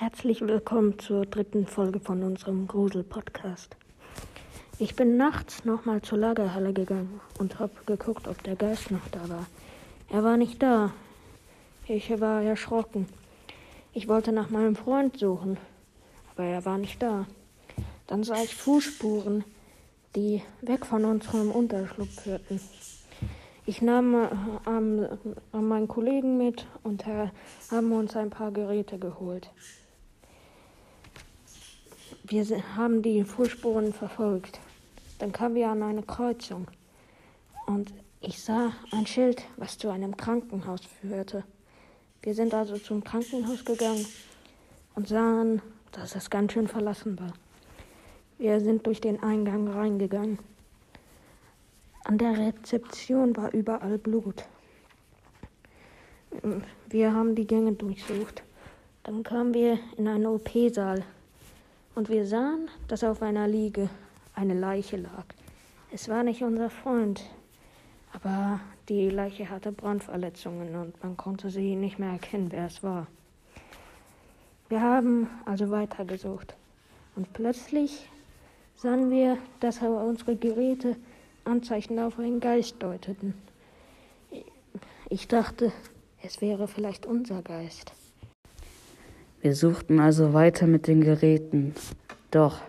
Herzlich willkommen zur dritten Folge von unserem Grusel-Podcast. Ich bin nachts nochmal zur Lagerhalle gegangen und habe geguckt, ob der Geist noch da war. Er war nicht da. Ich war erschrocken. Ich wollte nach meinem Freund suchen, aber er war nicht da. Dann sah ich Fußspuren, die weg von unserem Unterschlupf führten. Ich nahm äh, äh, meinen Kollegen mit und äh, haben uns ein paar Geräte geholt. Wir haben die Fußspuren verfolgt. Dann kamen wir an eine Kreuzung und ich sah ein Schild, was zu einem Krankenhaus führte. Wir sind also zum Krankenhaus gegangen und sahen, dass es ganz schön verlassen war. Wir sind durch den Eingang reingegangen. An der Rezeption war überall Blut. Wir haben die Gänge durchsucht. Dann kamen wir in einen OP-Saal und wir sahen, dass auf einer Liege eine Leiche lag. Es war nicht unser Freund, aber die Leiche hatte Brandverletzungen und man konnte sie nicht mehr erkennen, wer es war. Wir haben also weitergesucht und plötzlich sahen wir, dass unsere Geräte Anzeichen auf einen Geist deuteten. Ich dachte, es wäre vielleicht unser Geist. Wir suchten also weiter mit den Geräten, doch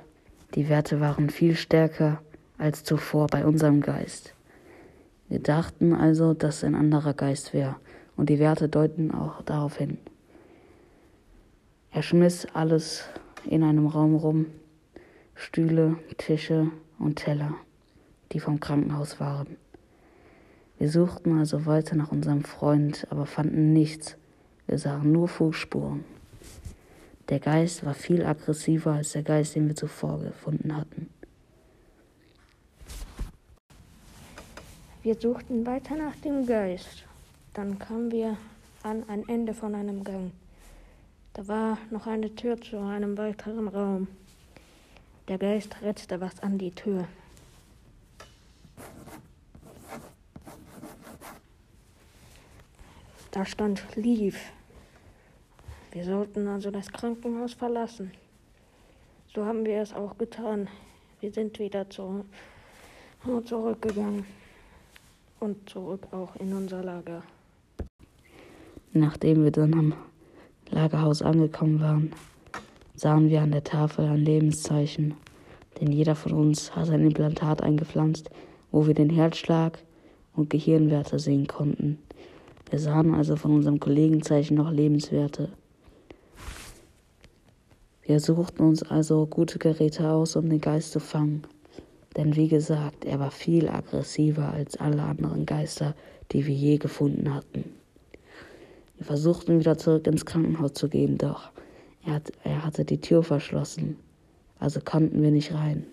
die Werte waren viel stärker als zuvor bei unserem Geist. Wir dachten also, dass ein anderer Geist wäre, und die Werte deuten auch darauf hin. Er schmiss alles in einem Raum rum, Stühle, Tische und Teller, die vom Krankenhaus waren. Wir suchten also weiter nach unserem Freund, aber fanden nichts. Wir sahen nur Fußspuren. Der Geist war viel aggressiver als der Geist, den wir zuvor gefunden hatten. Wir suchten weiter nach dem Geist. Dann kamen wir an ein Ende von einem Gang. Da war noch eine Tür zu einem weiteren Raum. Der Geist rettete was an die Tür. Da stand Lief. Wir sollten also das Krankenhaus verlassen. So haben wir es auch getan. Wir sind wieder zu, zurückgegangen und zurück auch in unser Lager. Nachdem wir dann am Lagerhaus angekommen waren, sahen wir an der Tafel ein Lebenszeichen, denn jeder von uns hat ein Implantat eingepflanzt, wo wir den Herzschlag und Gehirnwerte sehen konnten. Wir sahen also von unserem Kollegenzeichen noch Lebenswerte. Wir suchten uns also gute Geräte aus, um den Geist zu fangen. Denn wie gesagt, er war viel aggressiver als alle anderen Geister, die wir je gefunden hatten. Wir versuchten wieder zurück ins Krankenhaus zu gehen, doch er, hat, er hatte die Tür verschlossen, also konnten wir nicht rein.